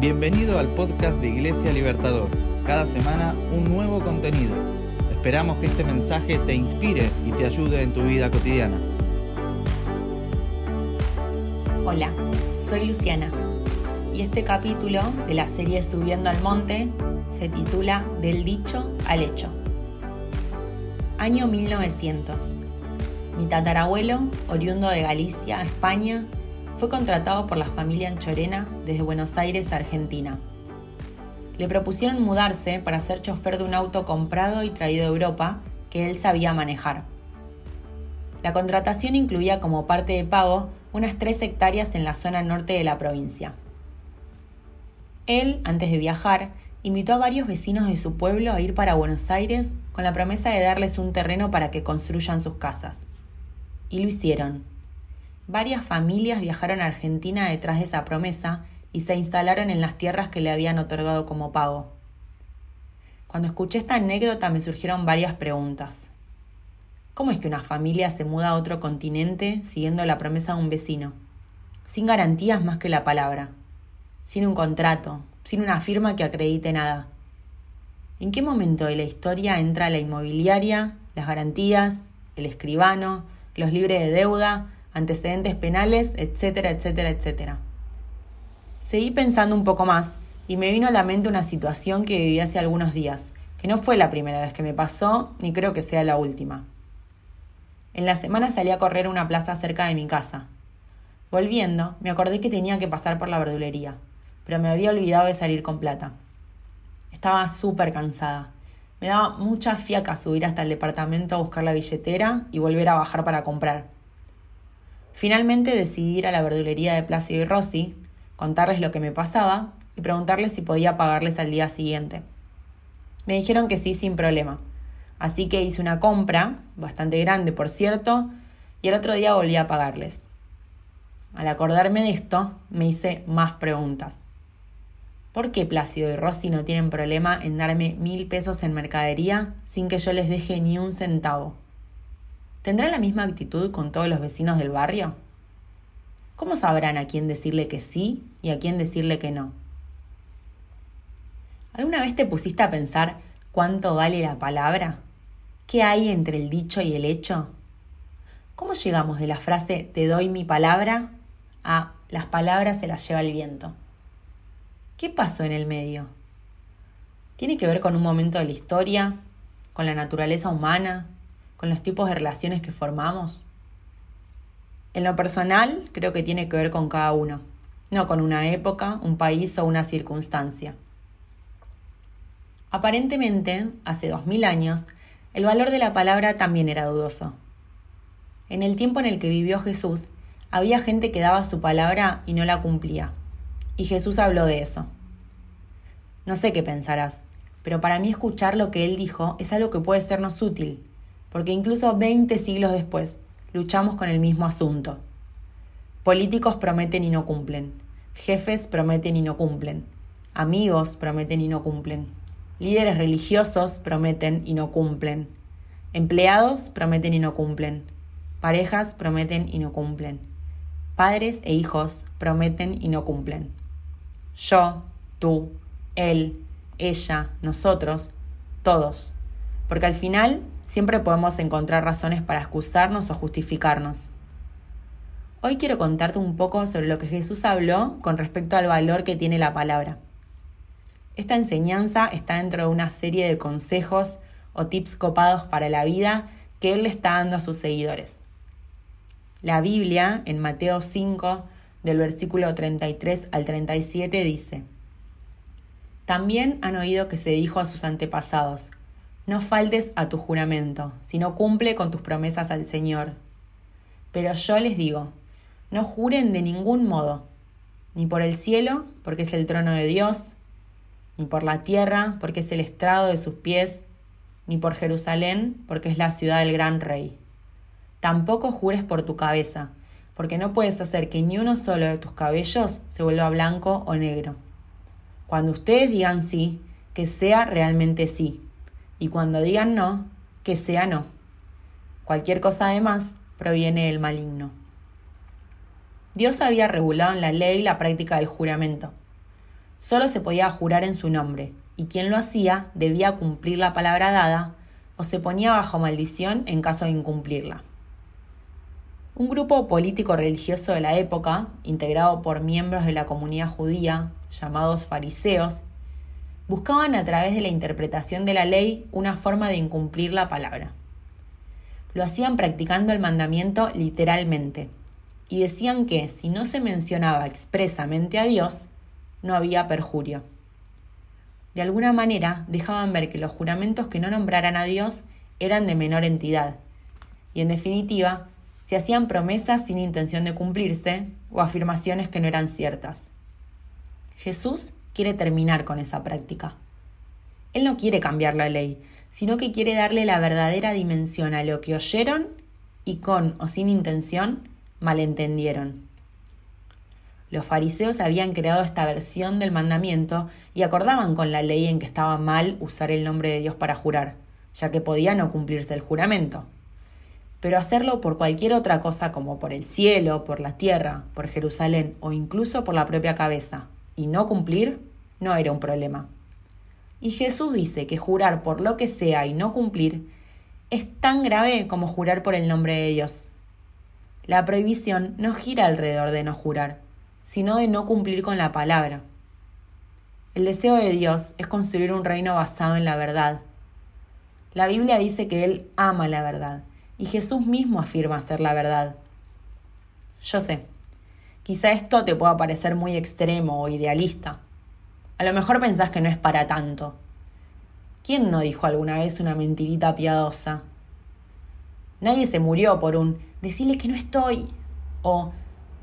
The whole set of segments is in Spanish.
Bienvenido al podcast de Iglesia Libertador. Cada semana un nuevo contenido. Esperamos que este mensaje te inspire y te ayude en tu vida cotidiana. Hola, soy Luciana y este capítulo de la serie Subiendo al Monte se titula Del dicho al hecho. Año 1900. Mi tatarabuelo, oriundo de Galicia, España, fue contratado por la familia Anchorena desde Buenos Aires, Argentina. Le propusieron mudarse para ser chofer de un auto comprado y traído de Europa que él sabía manejar. La contratación incluía como parte de pago unas tres hectáreas en la zona norte de la provincia. Él, antes de viajar, invitó a varios vecinos de su pueblo a ir para Buenos Aires con la promesa de darles un terreno para que construyan sus casas. Y lo hicieron. Varias familias viajaron a Argentina detrás de esa promesa y se instalaron en las tierras que le habían otorgado como pago. Cuando escuché esta anécdota me surgieron varias preguntas. ¿Cómo es que una familia se muda a otro continente siguiendo la promesa de un vecino? Sin garantías más que la palabra, sin un contrato, sin una firma que acredite nada. ¿En qué momento de la historia entra la inmobiliaria, las garantías, el escribano, los libres de deuda, antecedentes penales, etcétera, etcétera, etcétera. Seguí pensando un poco más y me vino a la mente una situación que viví hace algunos días, que no fue la primera vez que me pasó, ni creo que sea la última. En la semana salí a correr a una plaza cerca de mi casa. Volviendo, me acordé que tenía que pasar por la verdulería, pero me había olvidado de salir con plata. Estaba súper cansada me daba mucha fiaca subir hasta el departamento a buscar la billetera y volver a bajar para comprar. Finalmente decidí ir a la verdulería de Plácido y Rossi, contarles lo que me pasaba y preguntarles si podía pagarles al día siguiente. Me dijeron que sí sin problema, así que hice una compra, bastante grande por cierto, y el otro día volví a pagarles. Al acordarme de esto, me hice más preguntas. ¿Por qué Plácido y Rossi no tienen problema en darme mil pesos en mercadería sin que yo les deje ni un centavo? ¿Tendrán la misma actitud con todos los vecinos del barrio? ¿Cómo sabrán a quién decirle que sí y a quién decirle que no? ¿Alguna vez te pusiste a pensar cuánto vale la palabra? ¿Qué hay entre el dicho y el hecho? ¿Cómo llegamos de la frase te doy mi palabra a las palabras se las lleva el viento? ¿Qué pasó en el medio? ¿Tiene que ver con un momento de la historia? ¿Con la naturaleza humana? ¿Con los tipos de relaciones que formamos? En lo personal, creo que tiene que ver con cada uno, no con una época, un país o una circunstancia. Aparentemente, hace dos mil años, el valor de la palabra también era dudoso. En el tiempo en el que vivió Jesús, había gente que daba su palabra y no la cumplía. Y Jesús habló de eso. No sé qué pensarás, pero para mí escuchar lo que él dijo es algo que puede sernos útil, porque incluso 20 siglos después luchamos con el mismo asunto. Políticos prometen y no cumplen, jefes prometen y no cumplen, amigos prometen y no cumplen, líderes religiosos prometen y no cumplen, empleados prometen y no cumplen, parejas prometen y no cumplen, padres e hijos prometen y no cumplen. Yo, tú, él, ella, nosotros, todos. Porque al final siempre podemos encontrar razones para excusarnos o justificarnos. Hoy quiero contarte un poco sobre lo que Jesús habló con respecto al valor que tiene la palabra. Esta enseñanza está dentro de una serie de consejos o tips copados para la vida que Él le está dando a sus seguidores. La Biblia, en Mateo 5, del versículo 33 al 37 dice, También han oído que se dijo a sus antepasados, no faltes a tu juramento, sino cumple con tus promesas al Señor. Pero yo les digo, no juren de ningún modo, ni por el cielo, porque es el trono de Dios, ni por la tierra, porque es el estrado de sus pies, ni por Jerusalén, porque es la ciudad del gran rey. Tampoco jures por tu cabeza, porque no puedes hacer que ni uno solo de tus cabellos se vuelva blanco o negro. Cuando ustedes digan sí, que sea realmente sí, y cuando digan no, que sea no. Cualquier cosa además proviene del maligno. Dios había regulado en la ley la práctica del juramento. Solo se podía jurar en su nombre, y quien lo hacía debía cumplir la palabra dada o se ponía bajo maldición en caso de incumplirla. Un grupo político religioso de la época, integrado por miembros de la comunidad judía, llamados fariseos, buscaban a través de la interpretación de la ley una forma de incumplir la palabra. Lo hacían practicando el mandamiento literalmente, y decían que si no se mencionaba expresamente a Dios, no había perjurio. De alguna manera dejaban ver que los juramentos que no nombraran a Dios eran de menor entidad, y en definitiva, se hacían promesas sin intención de cumplirse o afirmaciones que no eran ciertas. Jesús quiere terminar con esa práctica. Él no quiere cambiar la ley, sino que quiere darle la verdadera dimensión a lo que oyeron y con o sin intención malentendieron. Los fariseos habían creado esta versión del mandamiento y acordaban con la ley en que estaba mal usar el nombre de Dios para jurar, ya que podía no cumplirse el juramento. Pero hacerlo por cualquier otra cosa como por el cielo, por la tierra, por Jerusalén o incluso por la propia cabeza, y no cumplir, no era un problema. Y Jesús dice que jurar por lo que sea y no cumplir es tan grave como jurar por el nombre de Dios. La prohibición no gira alrededor de no jurar, sino de no cumplir con la palabra. El deseo de Dios es construir un reino basado en la verdad. La Biblia dice que Él ama la verdad y Jesús mismo afirma ser la verdad. Yo sé, quizá esto te pueda parecer muy extremo o idealista, a lo mejor pensás que no es para tanto. ¿Quién no dijo alguna vez una mentirita piadosa? Nadie se murió por un decirle que no estoy. O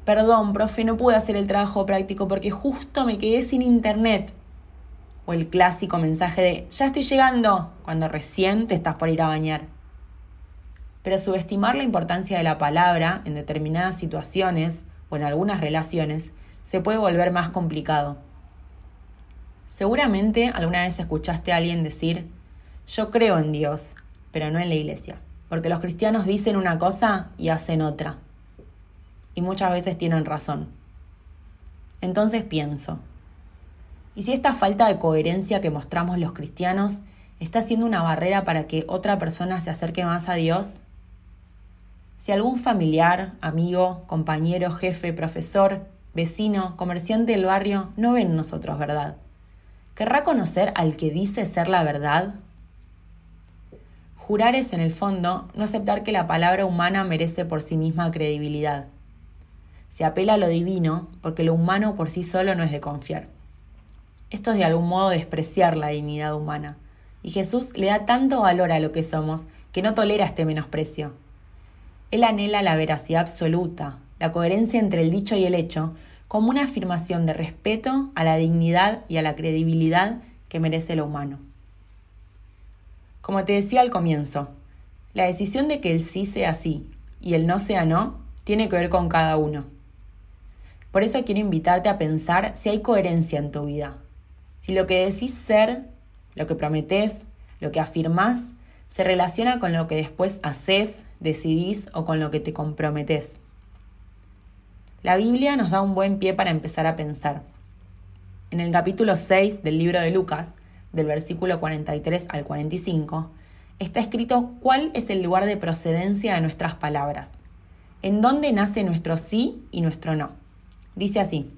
perdón, profe, no pude hacer el trabajo práctico porque justo me quedé sin internet. O el clásico mensaje de ya estoy llegando cuando recién te estás por ir a bañar. Pero subestimar la importancia de la palabra en determinadas situaciones o en algunas relaciones se puede volver más complicado. Seguramente alguna vez escuchaste a alguien decir, yo creo en Dios, pero no en la iglesia, porque los cristianos dicen una cosa y hacen otra. Y muchas veces tienen razón. Entonces pienso, ¿y si esta falta de coherencia que mostramos los cristianos está siendo una barrera para que otra persona se acerque más a Dios? Si algún familiar, amigo, compañero, jefe, profesor, vecino, comerciante del barrio no ven en nosotros verdad, ¿Querrá conocer al que dice ser la verdad? Jurar es, en el fondo, no aceptar que la palabra humana merece por sí misma credibilidad. Se apela a lo divino porque lo humano por sí solo no es de confiar. Esto es de algún modo despreciar la dignidad humana. Y Jesús le da tanto valor a lo que somos que no tolera este menosprecio. Él anhela la veracidad absoluta, la coherencia entre el dicho y el hecho, como una afirmación de respeto a la dignidad y a la credibilidad que merece lo humano. Como te decía al comienzo, la decisión de que el sí sea sí y el no sea no tiene que ver con cada uno. Por eso quiero invitarte a pensar si hay coherencia en tu vida. Si lo que decís ser, lo que prometés, lo que afirmás, se relaciona con lo que después haces, decidís o con lo que te comprometés. La Biblia nos da un buen pie para empezar a pensar. En el capítulo 6 del libro de Lucas, del versículo 43 al 45, está escrito cuál es el lugar de procedencia de nuestras palabras, en dónde nace nuestro sí y nuestro no. Dice así,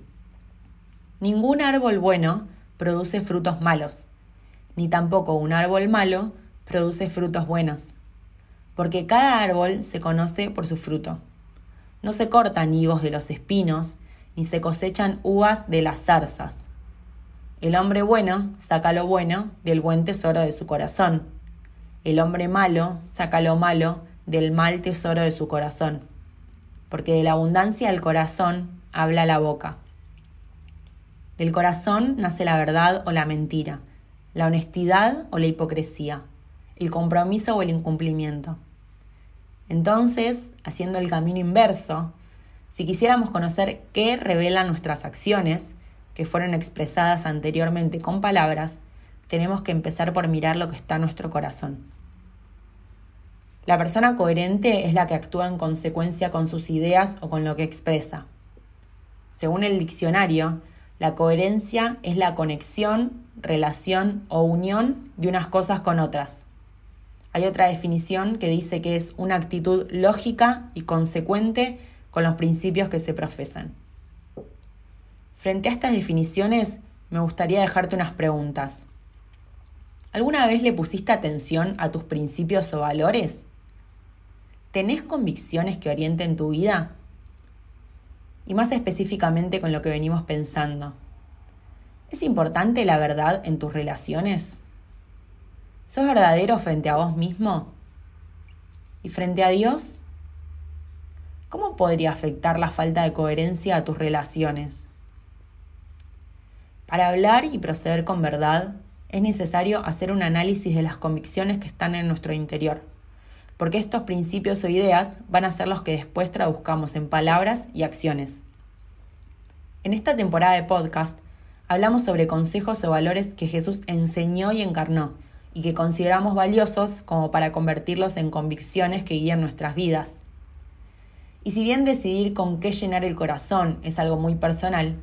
ningún árbol bueno produce frutos malos, ni tampoco un árbol malo produce frutos buenos, porque cada árbol se conoce por su fruto. No se cortan higos de los espinos, ni se cosechan uvas de las zarzas. El hombre bueno saca lo bueno del buen tesoro de su corazón. El hombre malo saca lo malo del mal tesoro de su corazón. Porque de la abundancia del corazón habla la boca. Del corazón nace la verdad o la mentira, la honestidad o la hipocresía, el compromiso o el incumplimiento. Entonces, haciendo el camino inverso, si quisiéramos conocer qué revelan nuestras acciones, que fueron expresadas anteriormente con palabras, tenemos que empezar por mirar lo que está en nuestro corazón. La persona coherente es la que actúa en consecuencia con sus ideas o con lo que expresa. Según el diccionario, La coherencia es la conexión, relación o unión de unas cosas con otras. Hay otra definición que dice que es una actitud lógica y consecuente con los principios que se profesan. Frente a estas definiciones, me gustaría dejarte unas preguntas. ¿Alguna vez le pusiste atención a tus principios o valores? ¿Tenés convicciones que orienten tu vida? Y más específicamente con lo que venimos pensando. ¿Es importante la verdad en tus relaciones? ¿Sos verdadero frente a vos mismo? ¿Y frente a Dios? ¿Cómo podría afectar la falta de coherencia a tus relaciones? Para hablar y proceder con verdad, es necesario hacer un análisis de las convicciones que están en nuestro interior, porque estos principios o ideas van a ser los que después traduzcamos en palabras y acciones. En esta temporada de podcast hablamos sobre consejos o valores que Jesús enseñó y encarnó, y que consideramos valiosos como para convertirlos en convicciones que guían nuestras vidas. Y si bien decidir con qué llenar el corazón es algo muy personal,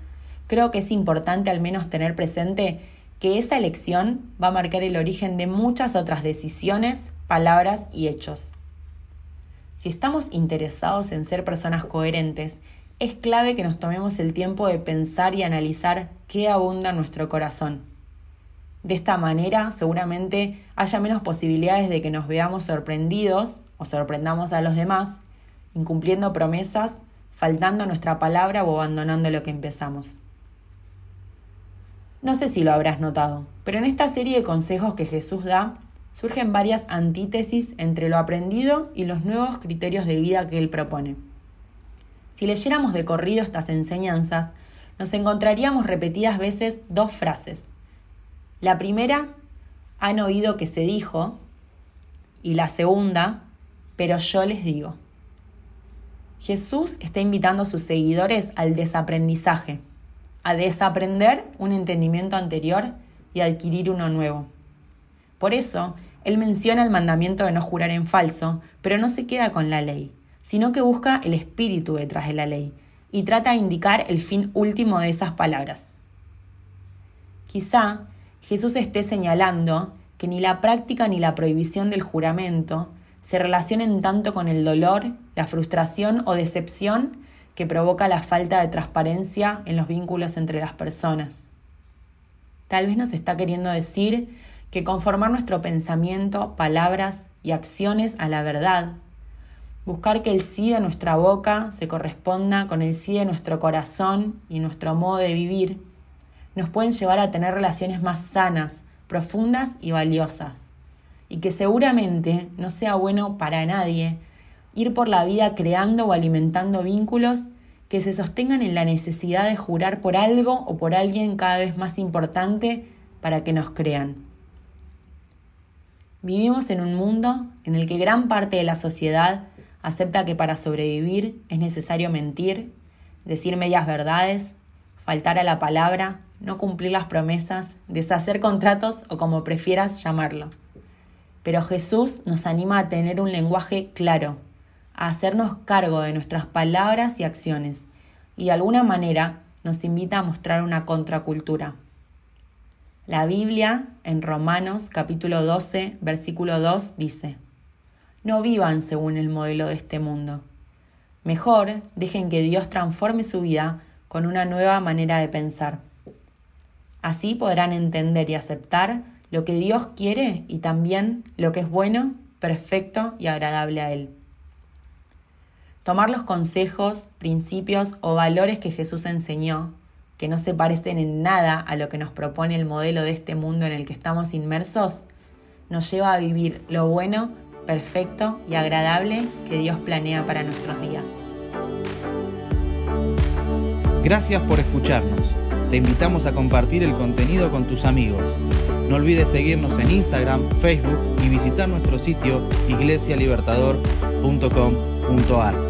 creo que es importante al menos tener presente que esa elección va a marcar el origen de muchas otras decisiones, palabras y hechos. Si estamos interesados en ser personas coherentes, es clave que nos tomemos el tiempo de pensar y analizar qué abunda en nuestro corazón. De esta manera, seguramente haya menos posibilidades de que nos veamos sorprendidos o sorprendamos a los demás, incumpliendo promesas, faltando nuestra palabra o abandonando lo que empezamos. No sé si lo habrás notado, pero en esta serie de consejos que Jesús da, surgen varias antítesis entre lo aprendido y los nuevos criterios de vida que Él propone. Si leyéramos de corrido estas enseñanzas, nos encontraríamos repetidas veces dos frases. La primera, han oído que se dijo, y la segunda, pero yo les digo. Jesús está invitando a sus seguidores al desaprendizaje a desaprender un entendimiento anterior y adquirir uno nuevo. Por eso, él menciona el mandamiento de no jurar en falso, pero no se queda con la ley, sino que busca el espíritu detrás de la ley y trata de indicar el fin último de esas palabras. Quizá Jesús esté señalando que ni la práctica ni la prohibición del juramento se relacionen tanto con el dolor, la frustración o decepción que provoca la falta de transparencia en los vínculos entre las personas. Tal vez nos está queriendo decir que conformar nuestro pensamiento, palabras y acciones a la verdad, buscar que el sí de nuestra boca se corresponda con el sí de nuestro corazón y nuestro modo de vivir, nos pueden llevar a tener relaciones más sanas, profundas y valiosas, y que seguramente no sea bueno para nadie ir por la vida creando o alimentando vínculos que se sostengan en la necesidad de jurar por algo o por alguien cada vez más importante para que nos crean. Vivimos en un mundo en el que gran parte de la sociedad acepta que para sobrevivir es necesario mentir, decir medias verdades, faltar a la palabra, no cumplir las promesas, deshacer contratos o como prefieras llamarlo. Pero Jesús nos anima a tener un lenguaje claro, a hacernos cargo de nuestras palabras y acciones, y de alguna manera nos invita a mostrar una contracultura. La Biblia, en Romanos capítulo 12, versículo 2, dice, No vivan según el modelo de este mundo. Mejor dejen que Dios transforme su vida con una nueva manera de pensar. Así podrán entender y aceptar lo que Dios quiere y también lo que es bueno, perfecto y agradable a Él. Tomar los consejos, principios o valores que Jesús enseñó, que no se parecen en nada a lo que nos propone el modelo de este mundo en el que estamos inmersos, nos lleva a vivir lo bueno, perfecto y agradable que Dios planea para nuestros días. Gracias por escucharnos. Te invitamos a compartir el contenido con tus amigos. No olvides seguirnos en Instagram, Facebook y visitar nuestro sitio iglesialibertador.com.ar.